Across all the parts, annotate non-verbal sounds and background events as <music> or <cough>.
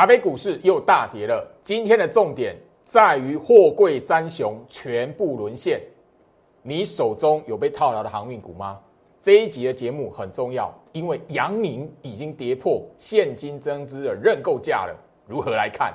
台北股市又大跌了。今天的重点在于货柜三雄全部沦陷。你手中有被套牢的航运股吗？这一集的节目很重要，因为杨宁已经跌破现金增资的认购价了。如何来看？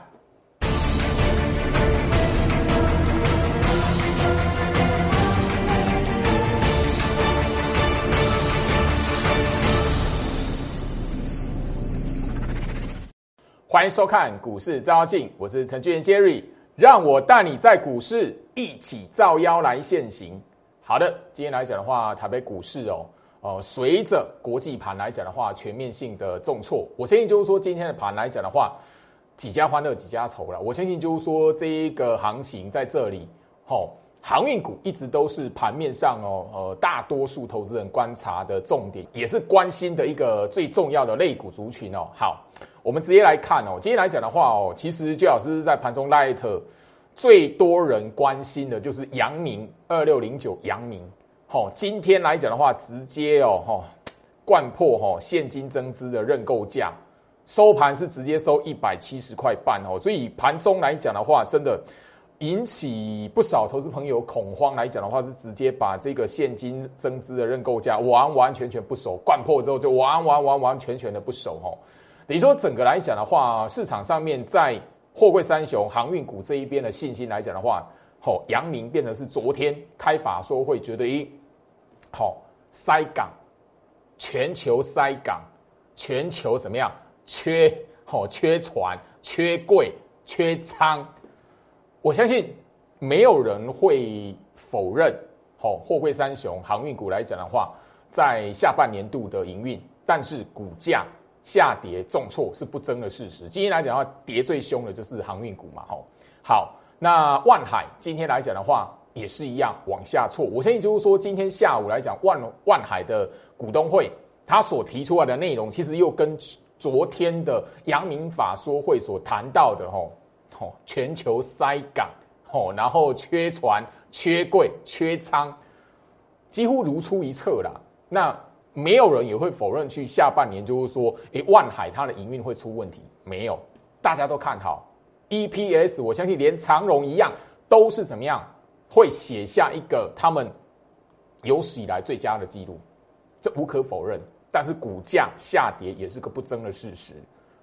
欢迎收看股市照妖镜，我是程序员 Jerry，让我带你在股市一起照妖来现行。好的，今天来讲的话，台北股市哦，呃，随着国际盘来讲的话，全面性的重挫。我相信就是说，今天的盘来讲的话，几家欢乐几家愁了。我相信就是说，这一个行情在这里，吼，航运股一直都是盘面上哦，呃，大多数投资人观察的重点，也是关心的一个最重要的类股族群哦。好。我们直接来看哦，今天来讲的话哦，其实最老师在盘中 light 最多人关心的就是阳明二六零九阳明，好，今天来讲的话，直接哦哈，贯破哈现金增资的认购价，收盘是直接收一百七十块半哦，所以盘中来讲的话，真的引起不少投资朋友恐慌来讲的话，是直接把这个现金增资的认购价完完全全不守，贯破之后就完完完完全全的不守哦。等于说，整个来讲的话，市场上面在货柜三雄、航运股这一边的信心来讲的话，好，阳明变成是昨天开法说会觉得，一好塞港，全球塞港，全球怎么样？缺好缺船、缺柜、缺仓。我相信没有人会否认，好货柜三雄、航运股来讲的话，在下半年度的营运，但是股价。下跌重挫是不争的事实。今天来讲的话，跌最凶的就是航运股嘛，吼。好，那万海今天来讲的话，也是一样往下挫。我相信就是说，今天下午来讲，万万海的股东会，他所提出来的内容，其实又跟昨天的阳明法说会所谈到的，吼，吼，全球塞港，吼，然后缺船、缺柜、缺仓，几乎如出一辙啦。那没有人也会否认，去下半年就是说，诶，万海它的营运会出问题，没有，大家都看好 EPS，我相信连长荣一样，都是怎么样，会写下一个他们有史以来最佳的记录，这无可否认。但是股价下跌也是个不争的事实，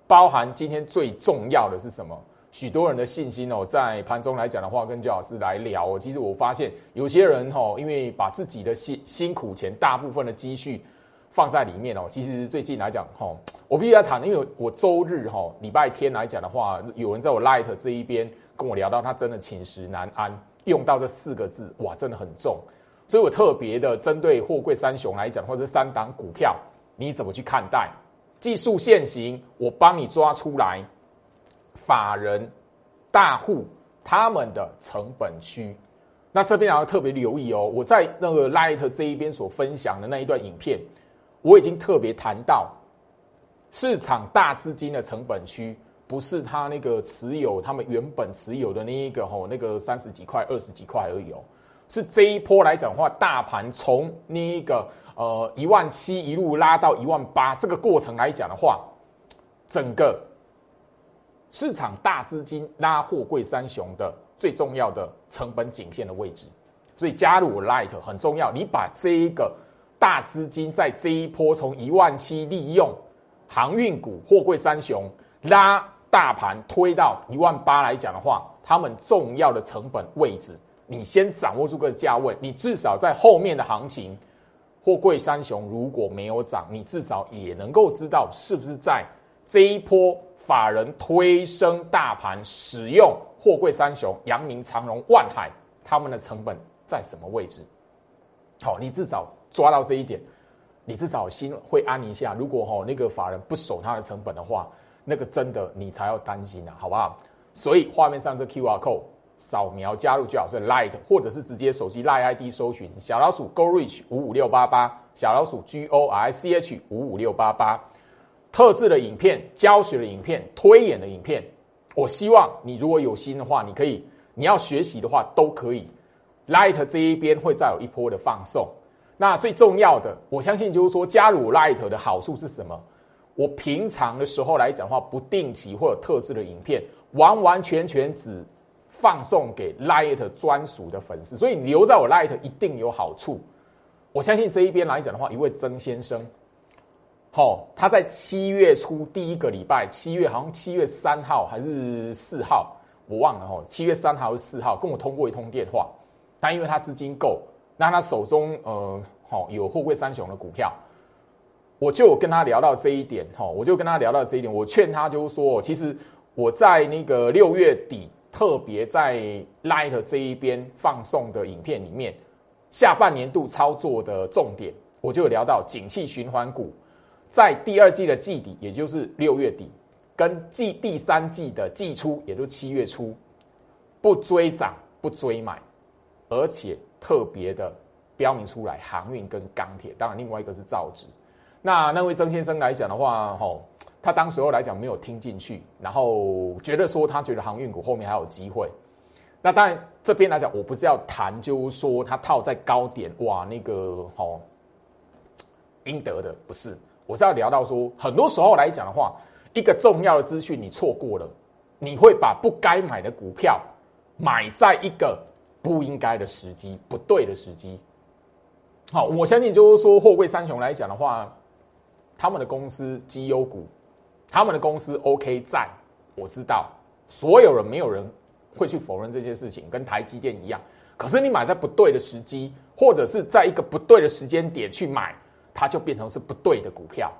包含今天最重要的是什么？许多人的信心哦，在盘中来讲的话，跟焦老师来聊，其实我发现有些人哦，因为把自己的辛辛苦钱，大部分的积蓄。放在里面哦，其实最近来讲，哈，我必须要谈，因为我周日哈礼拜天来讲的话，有人在我 Light 这一边跟我聊到，他真的寝食难安，用到这四个字，哇，真的很重，所以我特别的针对货柜三雄来讲，或者三档股票，你怎么去看待？技术现行，我帮你抓出来，法人大户他们的成本区，那这边要特别留意哦，我在那个 Light 这一边所分享的那一段影片。我已经特别谈到，市场大资金的成本区不是他那个持有他们原本持有的那一个吼那个三十几块二十几块而已哦，是这一波来讲的话，大盘从那一个呃一万七一路拉到一万八，这个过程来讲的话，整个市场大资金拉货柜三雄的最重要的成本颈线的位置，所以加入 Light 很重要，你把这一个。大资金在这一波从一万七利用航运股、货柜三雄拉大盘推到一万八来讲的话，他们重要的成本位置，你先掌握住个价位，你至少在后面的行情，货柜三雄如果没有涨，你至少也能够知道是不是在这一波法人推升大盘使用货柜三雄、阳明、长荣、万海，他们的成本在什么位置？好，你至少。抓到这一点，你至少心会安一下。如果哈那个法人不守他的成本的话，那个真的你才要担心啊，好不好？所以画面上这 Q R code 扫描加入最好是 Light，或者是直接手机 Light ID 搜寻小老鼠 Go Reach 五五六八八，小老鼠 G O R C H 五五六八八，特制的影片、教学的影片、推演的影片，我希望你如果有心的话，你可以你要学习的话都可以。Light 这一边会再有一波的放送。那最重要的，我相信就是说，加入 Light 的好处是什么？我平常的时候来讲的话，不定期或者特制的影片，完完全全只放送给 Light 专属的粉丝，所以留在我 Light 一定有好处。我相信这一边来讲的话，一位曾先生，好，他在七月初第一个礼拜，七月好像七月三号还是四号，我忘了哈，七月三号还是四号，跟我通过一通电话。但因为他资金够，那他手中呃，好有货柜三雄的股票。我就跟他聊到这一点，哈，我就跟他聊到这一点。我劝他就是说，其实我在那个六月底，特别在 Light 这一边放送的影片里面，下半年度操作的重点，我就聊到景气循环股，在第二季的季底，也就是六月底，跟季第三季的季初，也就是七月初，不追涨不追买，而且特别的标明出来，航运跟钢铁，当然另外一个是造纸。那那位曾先生来讲的话，吼，他当时候来讲没有听进去，然后觉得说他觉得航运股后面还有机会。那当然这边来讲，我不是要谈，就是说他套在高点，哇，那个吼应得的不是，我是要聊到说，很多时候来讲的话，一个重要的资讯你错过了，你会把不该买的股票买在一个不应该的时机，不对的时机。好，我相信就是说货柜三雄来讲的话。他们的公司绩优股，他们的公司 OK 赞，我知道，所有人没有人会去否认这件事情，跟台积电一样。可是你买在不对的时机，或者是在一个不对的时间点去买，它就变成是不对的股票。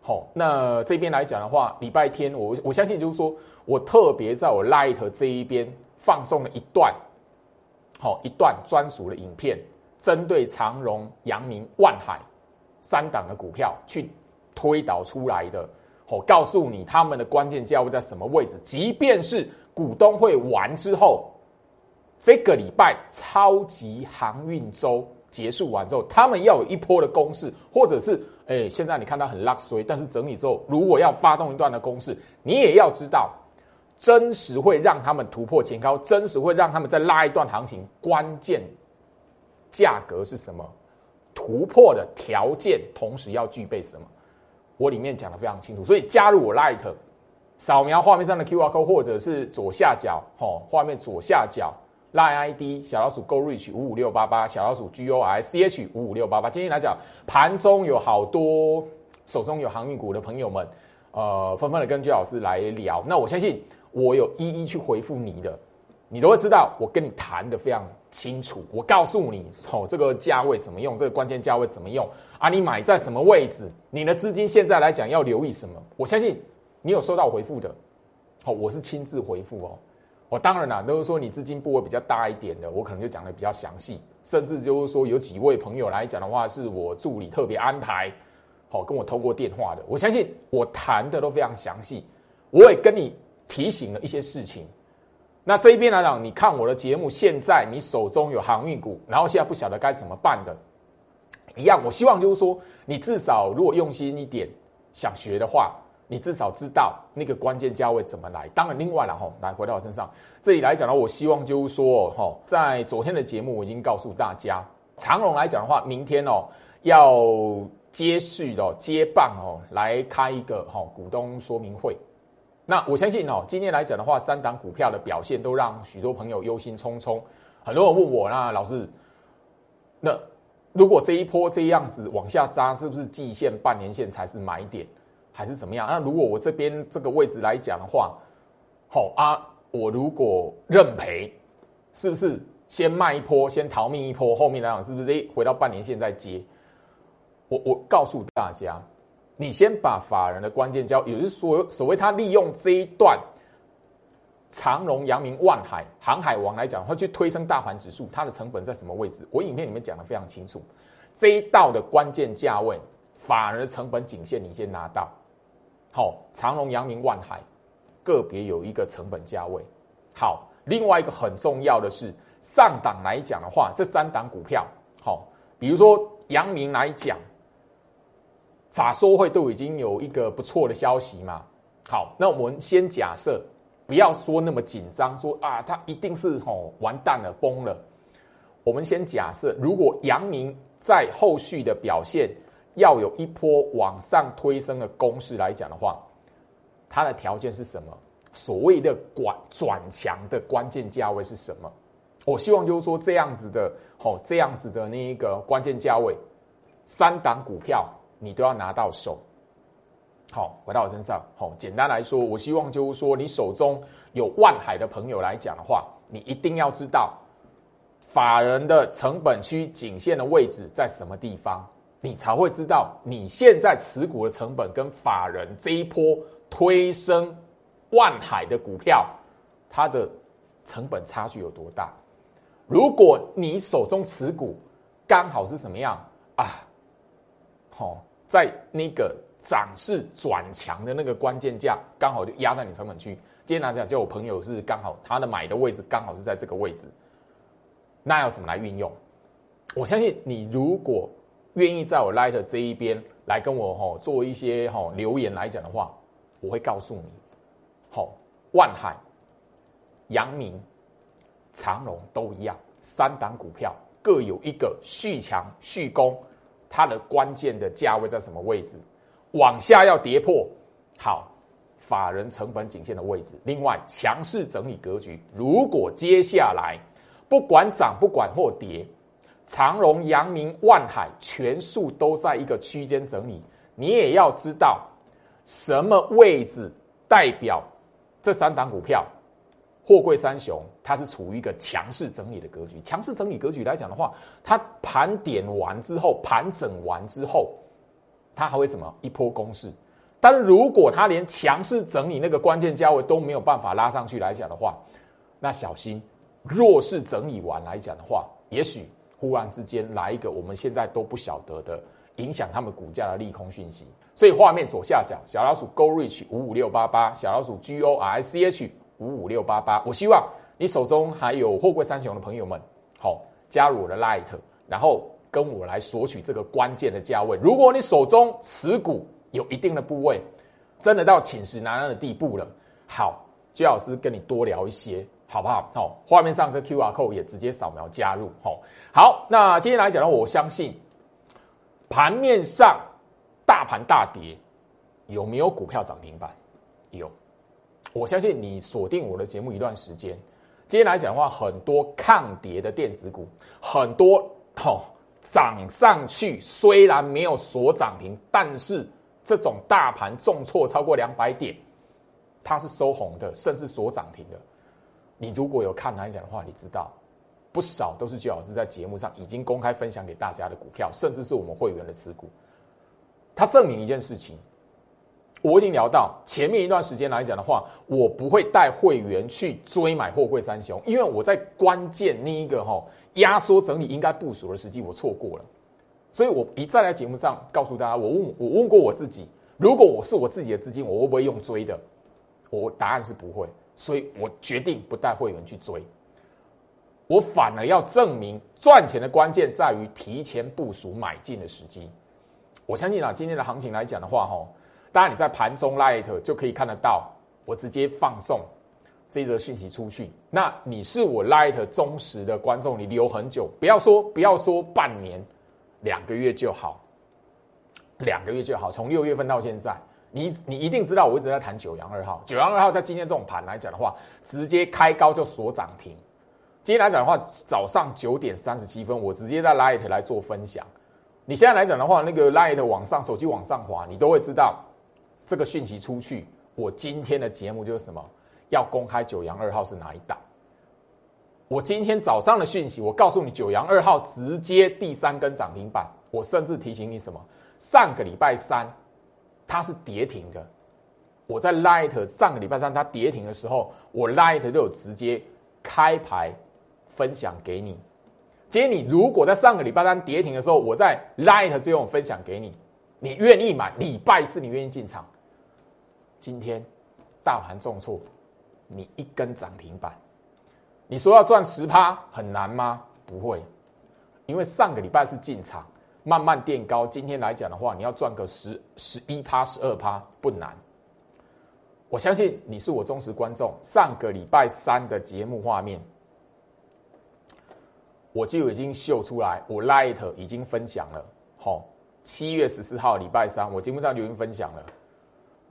好，那这边来讲的话，礼拜天我我相信就是说我特别在我 Light 这一边放送了一段，好一段专属的影片，针对长荣、阳明、万海。三档的股票去推导出来的，哦，告诉你他们的关键价位在什么位置。即便是股东会完之后，这个礼拜超级航运周结束完之后，他们要有一波的攻势，或者是，哎，现在你看到很拉衰，但是整理之后，如果要发动一段的攻势，你也要知道，真实会让他们突破前高，真实会让他们再拉一段行情，关键价格是什么？突破的条件，同时要具备什么？我里面讲的非常清楚，所以加入我 Light，扫描画面上的 QR code，或者是左下角，吼，画面左下角 Light ID 小老鼠 Go Reach 五五六八八，小老鼠 G O I C H 五五六八八。今天来讲，盘中有好多手中有航运股的朋友们，呃，纷纷的跟居老师来聊。那我相信，我有一一去回复你的。你都会知道，我跟你谈的非常清楚。我告诉你，哦，这个价位怎么用，这个关键价位怎么用啊？你买在什么位置？你的资金现在来讲要留意什么？我相信你有收到回复的，哦，我是亲自回复哦。我当然啦，都是说你资金部位比较大一点的，我可能就讲的比较详细，甚至就是说有几位朋友来讲的话，是我助理特别安排，好跟我通过电话的。我相信我谈的都非常详细，我也跟你提醒了一些事情。那这一边来讲，你看我的节目，现在你手中有航运股，然后现在不晓得该怎么办的，一样。我希望就是说，你至少如果用心一点想学的话，你至少知道那个关键价位怎么来。当然，另外了哈，来回到我身上，这里来讲呢，我希望就是说，哈，在昨天的节目我已经告诉大家，长荣来讲的话，明天哦要接续的接棒哦，来开一个哈股东说明会。那我相信哦，今天来讲的话，三档股票的表现都让许多朋友忧心忡忡。很多人问我，那老师，那如果这一波这样子往下扎，是不是季线、半年线才是买点，还是怎么样？那如果我这边这个位置来讲的话，好啊，我如果认赔，是不是先卖一波，先逃命一波，后面来讲是不是诶回到半年线再接？我我告诉大家。你先把法人的关键交，也就是说，所谓他利用这一段长荣、阳明、万海、航海王来讲，会去推升大盘指数，它的成本在什么位置？我影片里面讲的非常清楚，这一道的关键价位，法人的成本颈线你先拿到。好，长荣、阳明、万海个别有一个成本价位。好，另外一个很重要的是上档来讲的话，这三档股票，好，比如说阳明来讲。法说会都已经有一个不错的消息嘛？好，那我们先假设，不要说那么紧张，说啊，它一定是吼完蛋了，崩了。我们先假设，如果阳明在后续的表现要有一波往上推升的攻势来讲的话，它的条件是什么？所谓的转转强的关键价位是什么？我希望就是说这样子的，好，这样子的那一个关键价位，三档股票你都要拿到手。好，回到我身上，好，简单来说，我希望就是说，你手中有万海的朋友来讲的话，你一定要知道法人的成本区颈线的位置在什么地方，你才会知道你现在持股的成本跟法人这一波推升万海的股票，它的成本差距有多大。如果你手中持股刚好是什么样啊？好，在那个涨势转强的那个关键价，刚好就压在你成本区。今天来讲，就我朋友是刚好他的买的位置刚好是在这个位置，那要怎么来运用？我相信你如果愿意在我 Light 这一边来跟我哈做一些哈留言来讲的话，我会告诉你，好，万海、阳明。长隆都一样，三档股票各有一个续强续攻，它的关键的价位在什么位置？往下要跌破，好，法人成本颈线的位置。另外，强势整理格局，如果接下来不管涨不管或跌，长隆、阳明、万海全数都在一个区间整理，你也要知道什么位置代表这三档股票。货柜三雄，它是处于一个强势整理的格局。强势整理格局来讲的话，它盘点完之后，盘整完之后，它还会什么一波攻势？但是如果它连强势整理那个关键价位都没有办法拉上去来讲的话，那小心弱势整理完来讲的话，也许忽然之间来一个我们现在都不晓得的影响他们股价的利空讯息。所以画面左下角小老鼠 Go Reach 五五六八八，小老鼠 G O R C H。五五六八八，我希望你手中还有货柜三雄的朋友们，好加入我的 Light，然后跟我来索取这个关键的价位。如果你手中持股有一定的部位，真的到寝食难安的地步了，好，居老师跟你多聊一些，好不好？好，画面上这 Q R code 也直接扫描加入。好，好，那今天来讲呢，我相信盘面上大盘大跌，有没有股票涨停板？有。我相信你锁定我的节目一段时间，今天来讲的话，很多抗跌的电子股，很多哦涨上去，虽然没有锁涨停，但是这种大盘重挫超过两百点，它是收红的，甚至锁涨停的。你如果有看来讲的话，你知道不少都是周老师在节目上已经公开分享给大家的股票，甚至是我们会员的持股。他证明一件事情。我已经聊到前面一段时间来讲的话，我不会带会员去追买货柜三雄，因为我在关键那一个哈压缩整理应该部署的时机我错过了，所以我一再来节目上告诉大家，我问我问过我自己，如果我是我自己的资金，我会不会用追的？我答案是不会，所以我决定不带会员去追，我反而要证明赚钱的关键在于提前部署买进的时机。我相信啊，今天的行情来讲的话，哈。当然，你在盘中 Light 就可以看得到，我直接放送这则讯息出去。那你是我 Light 忠实的观众，你留很久，不要说不要说半年、两个月就好，两个月就好。从六月份到现在，你你一定知道，我一直在谈九阳二号。九阳二号在今天这种盘来讲的话，直接开高就锁涨停。今天来讲的话，早上九点三十七分，我直接在 Light 来做分享。你现在来讲的话，那个 Light 往上，手机往上滑，你都会知道。这个讯息出去，我今天的节目就是什么？要公开九阳二号是哪一档？我今天早上的讯息，我告诉你九阳二号直接第三根涨停板。我甚至提醒你什么？上个礼拜三它是跌停的。我在 Light 上个礼拜三它跌停的时候，我 Light 就有直接开牌分享给你。今天你如果在上个礼拜三跌停的时候，我在 Light 这种分享给你，你愿意买？礼拜四你愿意进场？今天大盘重挫，你一根涨停板，你说要赚十趴很难吗？不会，因为上个礼拜是进场，慢慢垫高。今天来讲的话，你要赚个十十一趴、十二趴不难。我相信你是我忠实观众。上个礼拜三的节目画面，我就已经秀出来，我 Light 已经分享了。好，七月十四号礼拜三，我节目上就已经分享了。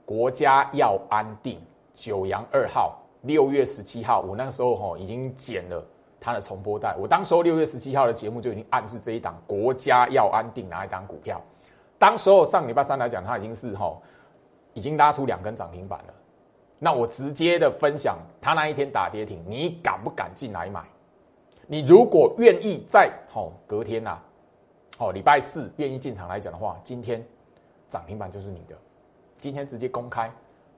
国家要安定，九阳二号，六月十七号，我那个时候哈已经剪了它的重播带。我当时候六月十七号的节目就已经暗示这一档国家要安定哪一档股票。当时候上礼拜三来讲，它已经是哈已经拉出两根涨停板了。那我直接的分享，它那一天打跌停，你敢不敢进来买？你如果愿意在好隔天呐，好礼拜四愿意进场来讲的话，今天涨停板就是你的。今天直接公开，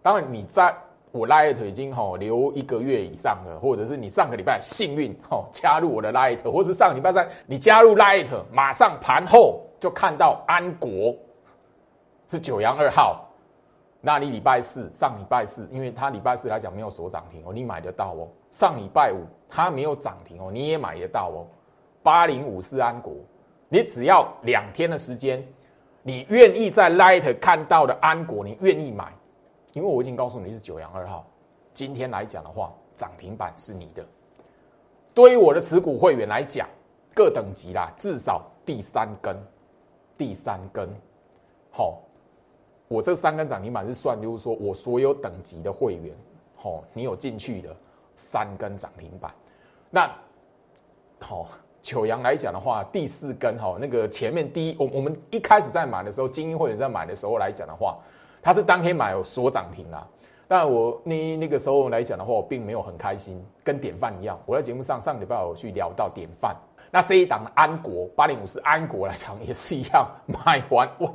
当然你在我 Light 已经吼留一个月以上了，或者是你上个礼拜幸运吼加入我的 Light，或者是上礼拜三你加入 Light，马上盘后就看到安国是九阳二号，那你礼拜四上礼拜四，因为他礼拜四来讲没有锁涨停哦，你买得到哦。上礼拜五它没有涨停哦，你也买得到哦。八零五四安国，你只要两天的时间，你愿意在 Light 看到的安国，你愿意买，因为我已经告诉你是九阳二号。今天来讲的话，涨停板是你的。对于我的持股会员来讲，各等级啦，至少第三根，第三根，好，我这三根涨停板是算，就是说我所有等级的会员，好，你有进去的。三根涨停板，那好，九阳来讲的话，第四根哈，那个前面第一，我我们一开始在买的时候，精英会员在买的时候来讲的话，他是当天买有锁涨停啦。但我那那个时候来讲的话，我并没有很开心，跟典范一样。我在节目上上礼拜有去聊到典范，那这一档安国八零五是安国来讲也是一样，买完 <laughs> 我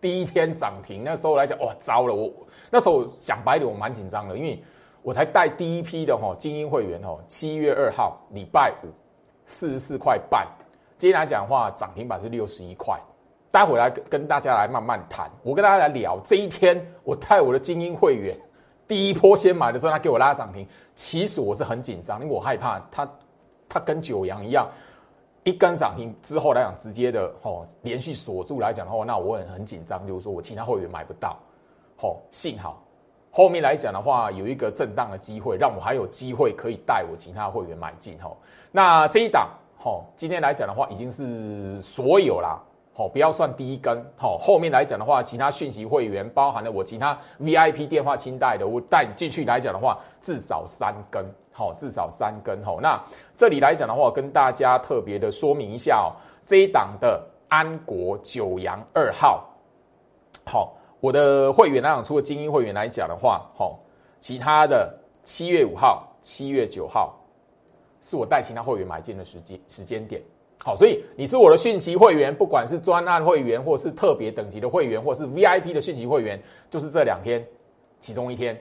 第一天涨停，那时候来讲哇糟了，我那时候讲白点，我蛮紧张的，因为。我才带第一批的哈精英会员哦，七月二号礼拜五四十四块半，今天来讲的话涨停板是六十一块，待会来跟大家来慢慢谈。我跟大家来聊这一天，我带我的精英会员第一波先买的时候，他给我拉涨停，其实我是很紧张，因为我害怕他他跟九阳一样，一根涨停之后来讲直接的哦连续锁住来讲的话，那我很很紧张，就是说我其他会员买不到，好幸好。后面来讲的话，有一个震荡的机会，让我还有机会可以带我其他会员买进吼。那这一档吼，今天来讲的话，已经是所有啦，吼，不要算第一根吼。后面来讲的话，其他讯息会员包含了我其他 VIP 电话清代的，我带你进去来讲的话，至少三根，好，至少三根吼。那这里来讲的话，跟大家特别的说明一下哦，这一档的安国九阳二号，好。我的会员来讲，除了精英会员来讲的话，吼，其他的七月五号、七月九号是我带其他会员买进的时间时间点。好，所以你是我的讯息会员，不管是专案会员，或是特别等级的会员，或是 VIP 的讯息会员，就是这两天其中一天。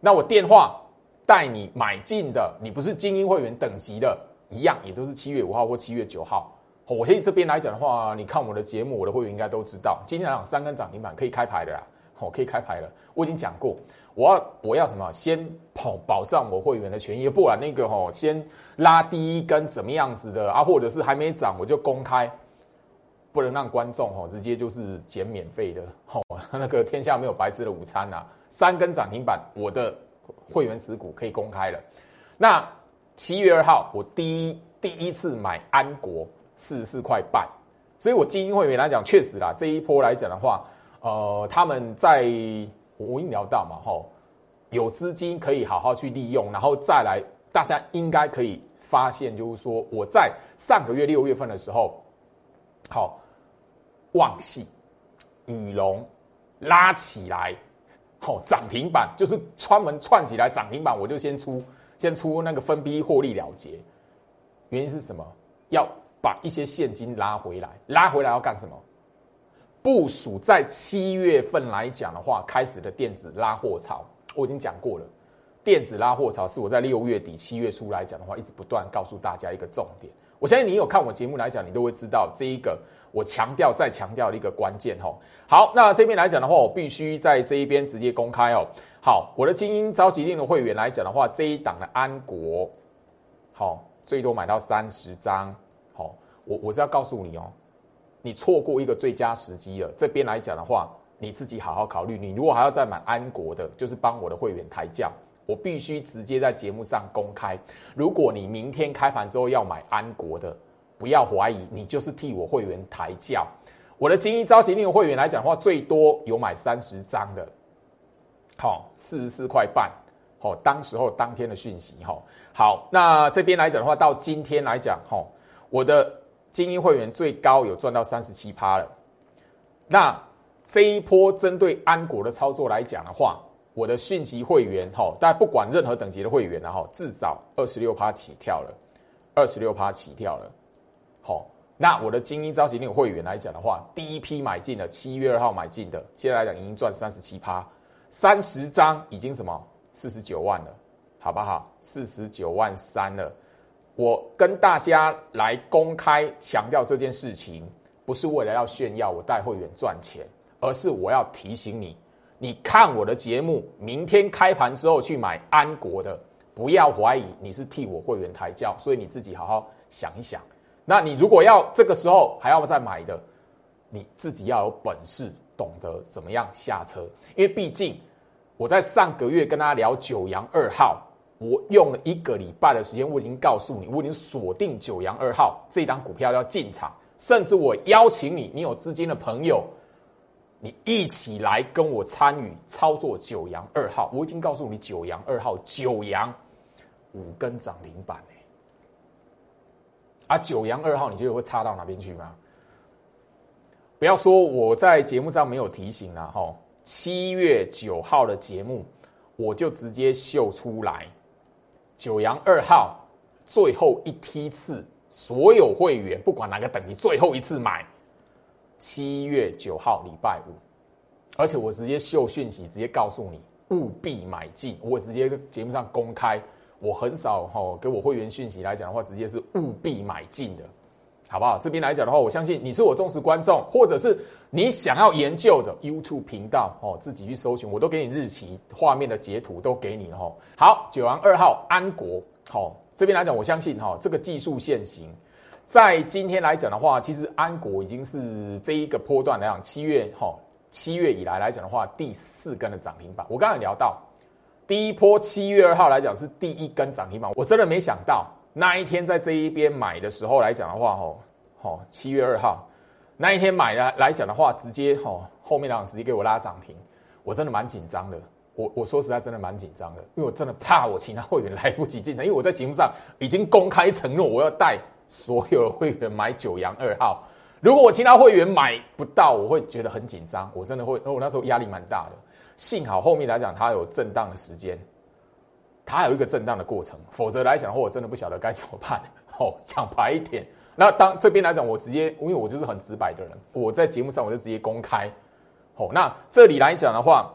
那我电话带你买进的，你不是精英会员等级的，一样也都是七月五号或七月九号。我现在这边来讲的话，你看我的节目，我的会员应该都知道，今天来讲三根涨停板可以开牌的啦，好，可以开牌了。我已经讲过，我要我要什么？先保保障我会员的权益，不然那个吼，先拉第一根怎么样子的啊？或者是还没涨我就公开，不能让观众吼直接就是减免费的，<laughs> 吼，那个天下没有白吃的午餐呐。三根涨停板，我的会员持股可以公开了。那七月二号，我第一第一次买安国。四十四块半，所以我精英会员来讲，确实啦，这一波来讲的话，呃，他们在我已经聊到嘛，吼，有资金可以好好去利用，然后再来，大家应该可以发现，就是说我在上个月六月份的时候，好，旺系、羽龙拉起来，好涨停板，就是串门串起来涨停板，我就先出，先出那个分批获利了结，原因是什么？要。把一些现金拉回来，拉回来要干什么？部署在七月份来讲的话，开始的电子拉货潮，我已经讲过了。电子拉货潮是我在六月底、七月初来讲的话，一直不断告诉大家一个重点。我相信你有看我节目来讲，你都会知道这一个我强调再强调的一个关键哈。好，那这边来讲的话，我必须在这一边直接公开哦。好，我的精英召集令的会员来讲的话，这一档的安国，好，最多买到三十张。好我我是要告诉你哦，你错过一个最佳时机了。这边来讲的话，你自己好好考虑。你如果还要再买安国的，就是帮我的会员抬价，我必须直接在节目上公开。如果你明天开盘之后要买安国的，不要怀疑，你就是替我会员抬价。我的精英召集令会员来讲的话，最多有买三十张的，好，四十四块半，好，当时候当天的讯息，哈，好，那这边来讲的话，到今天来讲，哈，我的精英会员最高有赚到三十七趴了。那这一波针对安国的操作来讲的话，我的讯息会员，哈，大家不管任何等级的会员，然后至少二十六趴起跳了，二十六趴起跳了，好。那我的精英召集令会员来讲的话，第一批买进的七月二号买进的，现在来讲已经赚三十七趴，三十张已经什么四十九万了，好不好？四十九万三了。我跟大家来公开强调这件事情，不是为了要炫耀我带会员赚钱，而是我要提醒你，你看我的节目，明天开盘之后去买安国的，不要怀疑你是替我会员抬轿，所以你自己好好想一想。那你如果要这个时候还要再买的，你自己要有本事，懂得怎么样下车。因为毕竟我在上个月跟大家聊九阳二号，我用了一个礼拜的时间，我已经告诉你，我已经锁定九阳二号这档股票要进场，甚至我邀请你，你有资金的朋友，你一起来跟我参与操作九阳二号。我已经告诉你，九阳二号九阳五根涨停板。啊，九阳二号，你觉得会差到哪边去吗？不要说我在节目上没有提醒了哈。七月九号的节目，我就直接秀出来，九阳二号最后一梯次，所有会员不管哪个等级，最后一次买，七月九号礼拜五，而且我直接秀讯息，直接告诉你务必买进，我直接节目上公开。我很少哈给我会员讯息来讲的话，直接是务必买进的，好不好？这边来讲的话，我相信你是我忠实观众，或者是你想要研究的 YouTube 频道哦，自己去搜寻，我都给你日期、画面的截图都给你了哈。好，九阳二号安国，好，这边来讲，我相信哈这个技术线型，在今天来讲的话，其实安国已经是这一个波段来讲，七月哈七月以来来讲的话，第四根的涨停板。我刚才聊到。第一波七月二号来讲是第一根涨停板，我真的没想到那一天在这一边买的时候来讲的话，吼，吼七月二号那一天买的来讲的话，直接吼后面两直接给我拉涨停，我真的蛮紧张的。我我说实在真的蛮紧张的，因为我真的怕我其他会员来不及进场，因为我在节目上已经公开承诺我要带所有的会员买九阳二号，如果我其他会员买不到，我会觉得很紧张，我真的会，我那时候压力蛮大的。幸好后面来讲，它有震荡的时间，它有一个震荡的过程，否则来讲的话，我真的不晓得该怎么办。哦，<laughs> 讲白一点，那当这边来讲，我直接，因为我就是很直白的人，我在节目上我就直接公开。哦，那这里来讲的话，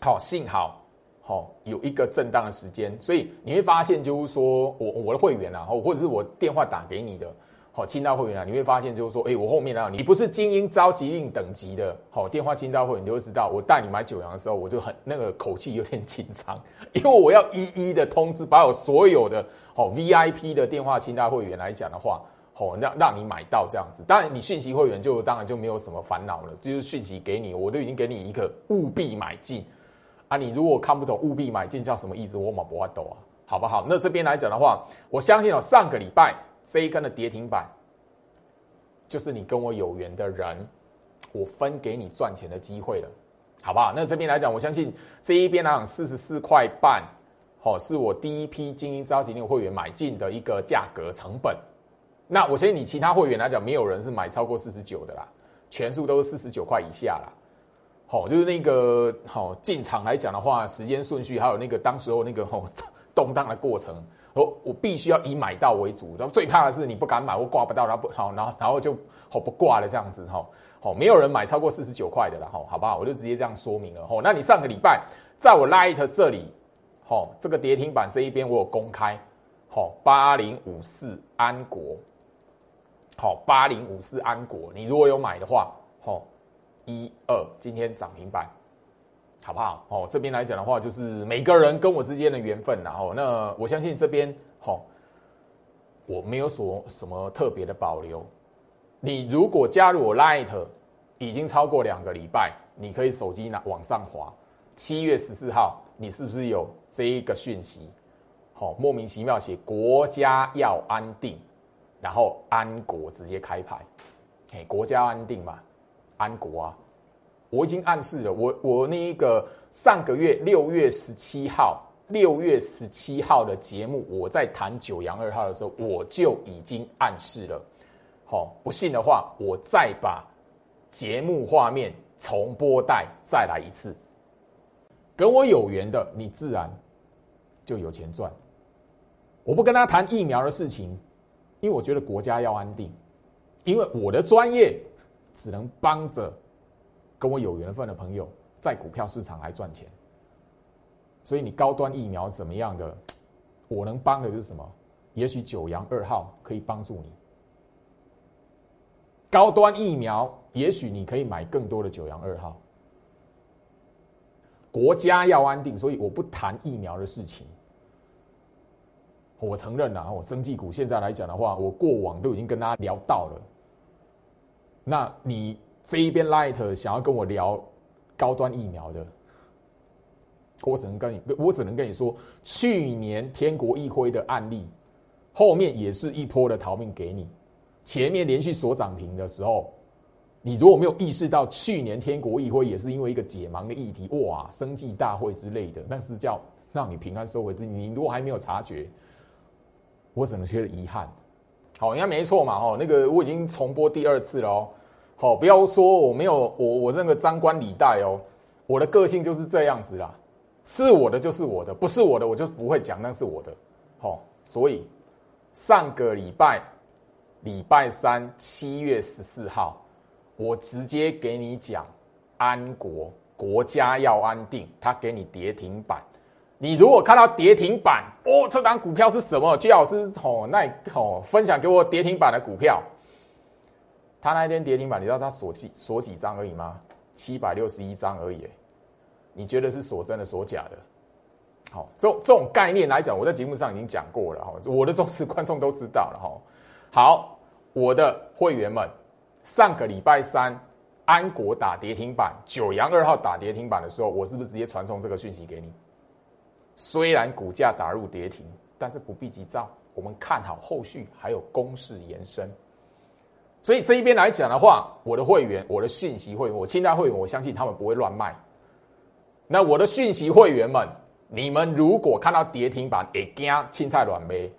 好，幸好好有一个震荡的时间，所以你会发现，就是说我我的会员啊，或者是我电话打给你的。好，清道会员啊，你会发现就是说，哎，我后面啊，你不是精英召集令等级的，好，电话清道会员，你就会知道，我带你买九阳的时候，我就很那个口气有点紧张，因为我要一一的通知，把我所有的好 VIP 的电话清道会员来讲的话，好，让让你买到这样子。当然，你讯息会员就当然就没有什么烦恼了，就是讯息给你，我都已经给你一个务必买进啊。你如果看不懂务必买进叫什么意思，我马不会懂啊，好不好？那这边来讲的话，我相信哦，上个礼拜。这一根的跌停板，就是你跟我有缘的人，我分给你赚钱的机会了，好不好？那这边来讲，我相信这一边来讲四十四块半，好，是我第一批精英召集令会员买进的一个价格成本。那我相信你其他会员来讲，没有人是买超过四十九的啦，全数都是四十九块以下啦。好，就是那个好进场来讲的话，时间顺序还有那个当时候那个好动荡的过程。我我必须要以买到为主，然后最怕的是你不敢买，我挂不到，然后不好，然后然后就好不挂了这样子哈，好没有人买超过四十九块的了哈，好不好？我就直接这样说明了哈。那你上个礼拜在我 Light 这里，好这个跌停板这一边我有公开，好八零五四安国，好八零五四安国，你如果有买的话，好一二今天涨停板。好不好？哦，这边来讲的话，就是每个人跟我之间的缘分，然后那我相信这边，哦，我没有所什么特别的保留。你如果加入我 Light，已经超过两个礼拜，你可以手机拿往上滑。七月十四号，你是不是有这一个讯息？好，莫名其妙写国家要安定，然后安国直接开牌，嘿，国家安定嘛。安国啊，我已经暗示了，我我那一个上个月六月十七号，六月十七号的节目，我在谈九阳二号的时候，我就已经暗示了。好，不信的话，我再把节目画面重播带再来一次。跟我有缘的，你自然就有钱赚。我不跟他谈疫苗的事情，因为我觉得国家要安定，因为我的专业。只能帮着跟我有缘分的朋友在股票市场来赚钱，所以你高端疫苗怎么样的，我能帮的是什么？也许九阳二号可以帮助你。高端疫苗，也许你可以买更多的九阳二号。国家要安定，所以我不谈疫苗的事情。我承认了，我生技股现在来讲的话，我过往都已经跟大家聊到了。那你这一边 Light 想要跟我聊高端疫苗的，我只能跟你，我只能跟你说，去年天国一辉的案例，后面也是一波的逃命给你，前面连续锁涨停的时候，你如果没有意识到去年天国一辉也是因为一个解盲的议题，哇，生计大会之类的，那是叫让你平安收回自己，你如果还没有察觉，我只能觉得遗憾。好，应该没错嘛，哦，那个我已经重播第二次了哦，好，不要说我没有，我我那个张冠李戴哦，我的个性就是这样子啦，是我的就是我的，不是我的我就不会讲那是我的，好，所以上个礼拜礼拜三七月十四号，我直接给你讲安国国家要安定，他给你跌停板。你如果看到跌停板哦，这档股票是什么？最好是哦，那哦，分享给我跌停板的股票。他那一天跌停板，你知道他锁几锁几张而已吗？七百六十一张而已。你觉得是锁真的锁假的？好，这这种概念来讲，我在节目上已经讲过了哈，我的忠实观众都知道了哈。好，我的会员们，上个礼拜三安国打跌停板，九阳二号打跌停板的时候，我是不是直接传送这个讯息给你？虽然股价打入跌停，但是不必急躁，我们看好后续还有攻势延伸。所以这一边来讲的话，我的会员，我的讯息会员，我清代会员，我相信他们不会乱卖。那我的讯息会员们，你们如果看到跌停板也惊青菜软没，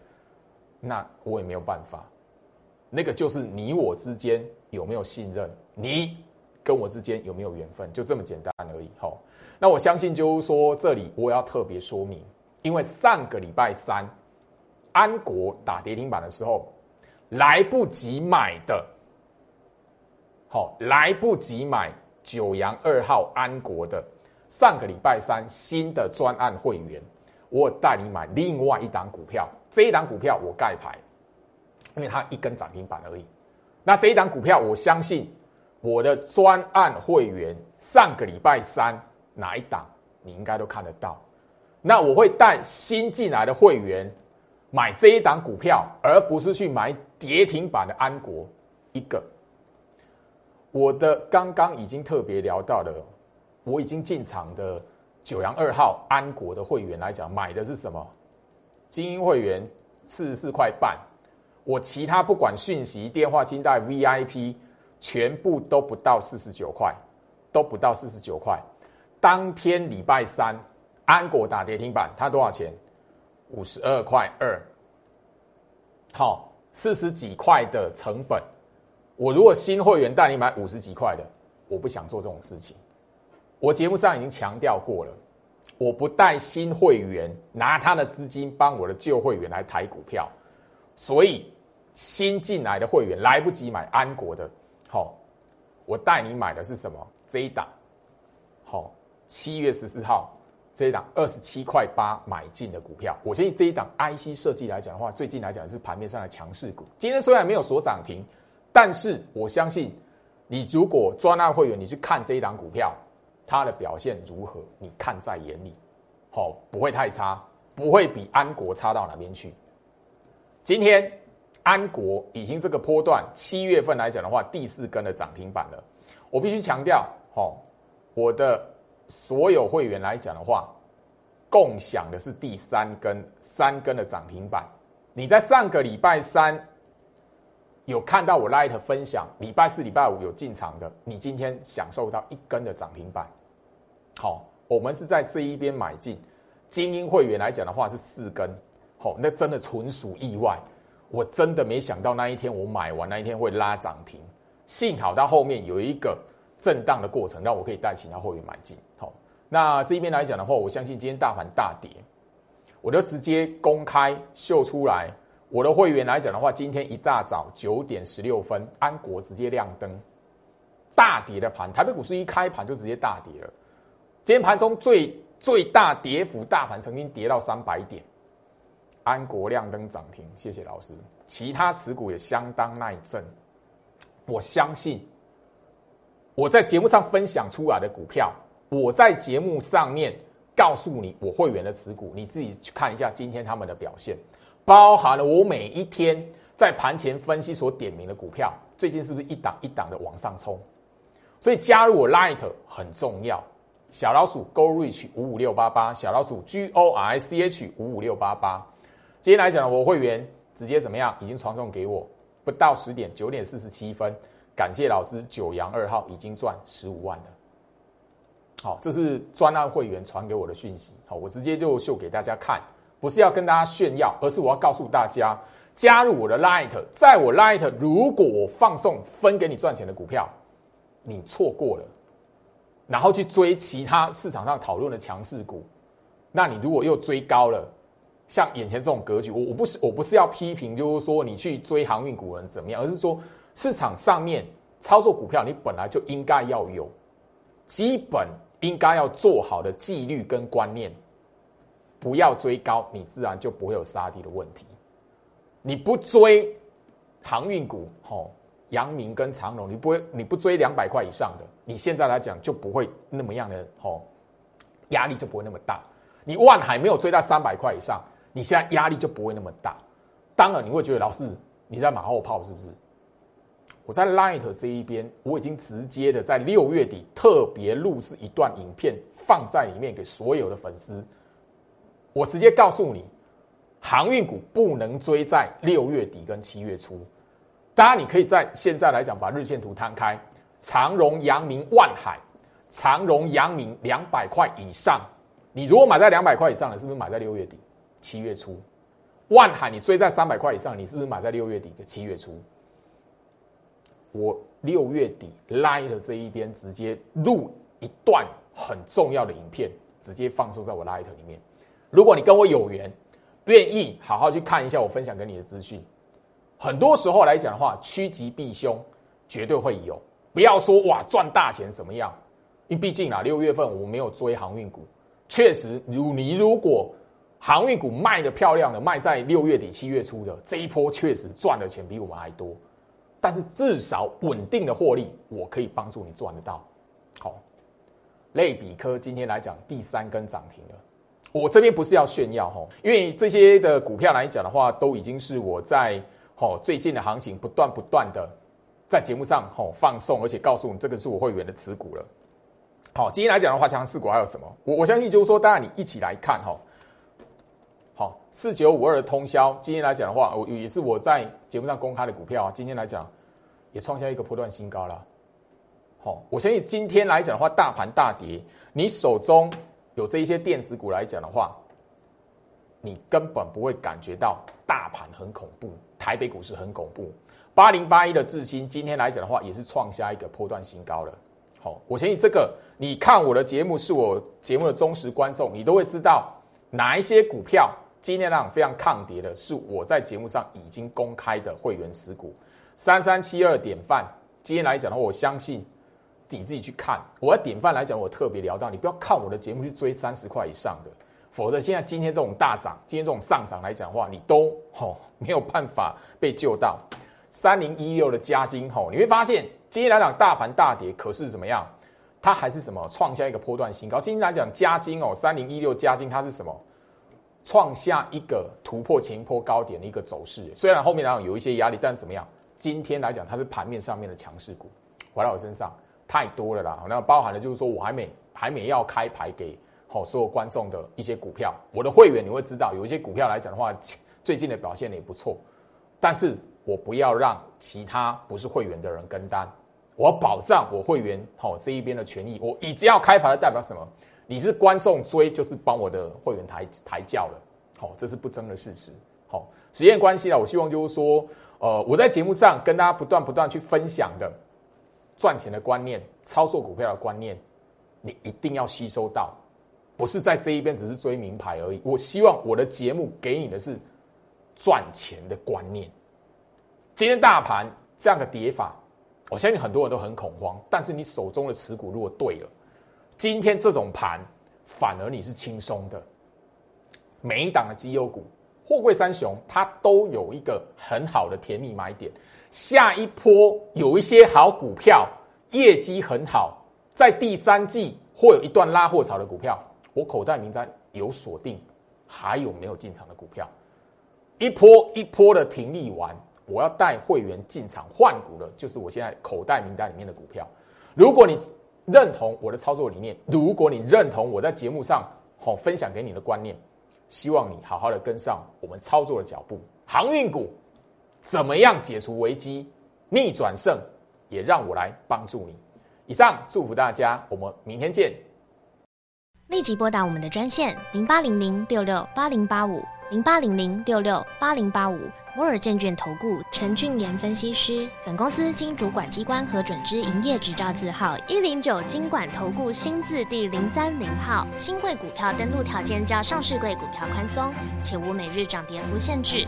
那我也没有办法。那个就是你我之间有没有信任，你跟我之间有没有缘分，就这么简单而已。好。那我相信，就是说，这里我要特别说明，因为上个礼拜三，安国打跌停板的时候，来不及买的，好，来不及买九阳二号安国的，上个礼拜三新的专案会员，我带你买另外一档股票，这一档股票我盖牌，因为它一根涨停板而已。那这一档股票，我相信我的专案会员上个礼拜三。哪一档你应该都看得到，那我会带新进来的会员买这一档股票，而不是去买跌停板的安国一个。我的刚刚已经特别聊到了，我已经进场的九阳二号安国的会员来讲，买的是什么？精英会员四十四块半，我其他不管讯息、电话、金带、VIP，全部都不到四十九块，都不到四十九块。当天礼拜三，安国打跌停板，它多少钱？五十二块二。好，四十几块的成本，我如果新会员带你买五十几块的，我不想做这种事情。我节目上已经强调过了，我不带新会员拿他的资金帮我的旧会员来抬股票，所以新进来的会员来不及买安国的，好，我带你买的是什么？这一档，好。七月十四号这一档二十七块八买进的股票，我相信这一档 IC 设计来讲的话，最近来讲是盘面上的强势股。今天虽然没有锁涨停，但是我相信你如果专案会员，你去看这一档股票，它的表现如何，你看在眼里，好不会太差，不会比安国差到哪边去。今天安国已经这个波段七月份来讲的话，第四根的涨停板了。我必须强调，好我的。所有会员来讲的话，共享的是第三根三根的涨停板。你在上个礼拜三有看到我 Light 分享，礼拜四、礼拜五有进场的，你今天享受到一根的涨停板。好，我们是在这一边买进，精英会员来讲的话是四根，好，那真的纯属意外，我真的没想到那一天我买完那一天会拉涨停，幸好到后面有一个震荡的过程，让我可以带其他会员买进。好，那这一边来讲的话，我相信今天大盘大跌，我就直接公开秀出来。我的会员来讲的话，今天一大早九点十六分，安国直接亮灯，大跌的盘，台北股市一开盘就直接大跌了。今天盘中最最大跌幅，大盘曾经跌到三百点，安国亮灯涨停，谢谢老师。其他持股也相当耐震，我相信我在节目上分享出来的股票，我在节目上面告诉你我会员的持股，你自己去看一下今天他们的表现。包含了我每一天在盘前分析所点名的股票，最近是不是一档一档的往上冲？所以加入我 Light 很重要。小老鼠 Go Reach 五五六八八，小老鼠 G O R C H 五五六八八。今天来讲，我会员直接怎么样？已经传送给我，不到十点，九点四十七分，感谢老师九阳二号已经赚十五万了。好，这是专案会员传给我的讯息。好，我直接就秀给大家看。不是要跟大家炫耀，而是我要告诉大家，加入我的 Light，在我 Light，如果我放送分给你赚钱的股票，你错过了，然后去追其他市场上讨论的强势股，那你如果又追高了，像眼前这种格局，我我不是我不是要批评，就是说你去追航运股人怎么样，而是说市场上面操作股票，你本来就应该要有基本应该要做好的纪律跟观念。不要追高，你自然就不会有杀低的问题。你不追航运股，吼，阳明跟长隆，你不会，你不追两百块以上的，你现在来讲就不会那么样的，吼，压力就不会那么大。你万海没有追到三百块以上，你现在压力就不会那么大。当然，你会觉得老师你在马后炮是不是？我在 Light 这一边，我已经直接的在六月底特别录制一段影片放在里面给所有的粉丝。我直接告诉你，航运股不能追在六月底跟七月初。当然，你可以在现在来讲把日线图摊开，长荣、阳明、万海，长荣、阳明两百块以上，你如果买在两百块以上的，是不是买在六月底、七月初？万海你追在三百块以上，你是不是买在六月底跟七月初？我六月底拉的这一边直接录一段很重要的影片，直接放送在我 Light 里面。如果你跟我有缘，愿意好好去看一下我分享给你的资讯，很多时候来讲的话，趋吉避凶，绝对会有。不要说哇赚大钱怎么样？因为毕竟啊，六月份我没有追航运股，确实，如你如果航运股卖的漂亮的，卖在六月底七月初的这一波，确实赚的钱比我们还多。但是至少稳定的获利，我可以帮助你赚得到。好，类比科今天来讲第三根涨停了。我这边不是要炫耀哈，因为这些的股票来讲的话，都已经是我在吼最近的行情不断不断的在节目上吼放送，而且告诉你这个是我会员的持股了。好，今天来讲的话，强势股还有什么？我我相信就是说，当然你一起来看哈。好，四九五二的通宵，今天来讲的话，我也是我在节目上公开的股票啊。今天来讲也创下一个波段新高了。好，我相信今天来讲的话，大盘大跌，你手中。有这一些电子股来讲的话，你根本不会感觉到大盘很恐怖，台北股市很恐怖。八零八一的智新今天来讲的话，也是创下一个波段新高了。好，我相信这个，你看我的节目是我节目的忠实观众，你都会知道哪一些股票今天那种非常抗跌的，是我在节目上已经公开的会员持股。三三七二典范，今天来讲的话，我相信。你自己去看，我要典范来讲，我特别聊到，你不要看我的节目去追三十块以上的，否则现在今天这种大涨，今天这种上涨来讲的话，你都吼 <laughs> 没有办法被救到。三零一六的加金吼，你会发现今天来讲大盘大跌，可是怎么样？它还是什么创下一个波段新高。今天来讲加金哦，三零一六加金它是什么？创下一个突破前一波高点的一个走势。虽然后面来讲有一些压力，但是怎么样？今天来讲它是盘面上面的强势股，回到我身上。太多了啦，那包含了就是说我还没还没要开牌给好所有观众的一些股票，我的会员你会知道，有一些股票来讲的话，最近的表现也不错，但是我不要让其他不是会员的人跟单，我保障我会员好这一边的权益。我已经要开牌了，代表什么？你是观众追，就是帮我的会员抬抬轿了，好，这是不争的事实。好，时间关系了，我希望就是说，呃，我在节目上跟大家不断不断去分享的赚钱的观念、操作股票的观念，你一定要吸收到，不是在这一边只是追名牌而已。我希望我的节目给你的是赚钱的观念。今天大盘这样的跌法，我相信很多人都很恐慌，但是你手中的持股如果对了。今天这种盘，反而你是轻松的。每一档的绩优股，货柜三雄，它都有一个很好的甜蜜买点。下一波有一些好股票，业绩很好，在第三季会有一段拉货潮的股票，我口袋名单有锁定。还有没有进场的股票？一波一波的停利完，我要带会员进场换股的，就是我现在口袋名单里面的股票。如果你认同我的操作理念，如果你认同我在节目上好分享给你的观念，希望你好好的跟上我们操作的脚步。航运股怎么样解除危机、逆转胜，也让我来帮助你。以上祝福大家，我们明天见。立即拨打我们的专线零八零零六六八零八五。零八零零六六八零八五摩尔证券投顾陈俊言分析师，本公司经主管机关核准之营业执照字号一零九金管投顾新字第零三零号。新贵股票登录条件较上市贵股票宽松，且无每日涨跌幅限制。